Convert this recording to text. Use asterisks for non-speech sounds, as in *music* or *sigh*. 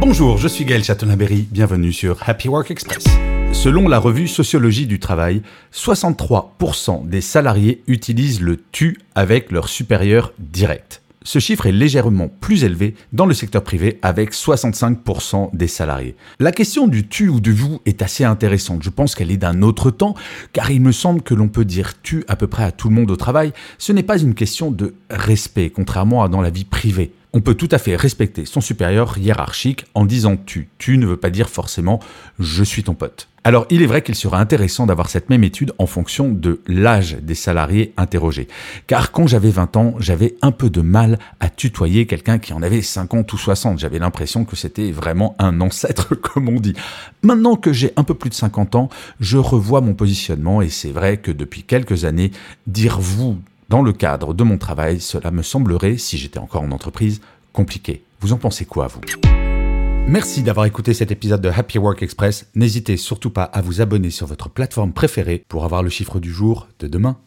Bonjour, je suis Gaël Chatonaberry, bienvenue sur Happy Work Express. Selon la revue Sociologie du travail, 63% des salariés utilisent le tu avec leur supérieur direct. Ce chiffre est légèrement plus élevé dans le secteur privé avec 65% des salariés. La question du tu ou du vous est assez intéressante. Je pense qu'elle est d'un autre temps car il me semble que l'on peut dire tu à peu près à tout le monde au travail. Ce n'est pas une question de respect contrairement à dans la vie privée. On peut tout à fait respecter son supérieur hiérarchique en disant tu. Tu ne veut pas dire forcément je suis ton pote. Alors il est vrai qu'il serait intéressant d'avoir cette même étude en fonction de l'âge des salariés interrogés. Car quand j'avais 20 ans, j'avais un peu de mal à tutoyer quelqu'un qui en avait 50 ou 60. J'avais l'impression que c'était vraiment un ancêtre *laughs* comme on dit. Maintenant que j'ai un peu plus de 50 ans, je revois mon positionnement et c'est vrai que depuis quelques années, dire vous dans le cadre de mon travail, cela me semblerait, si j'étais encore en entreprise, compliqué. Vous en pensez quoi, vous? Merci d'avoir écouté cet épisode de Happy Work Express. N'hésitez surtout pas à vous abonner sur votre plateforme préférée pour avoir le chiffre du jour de demain.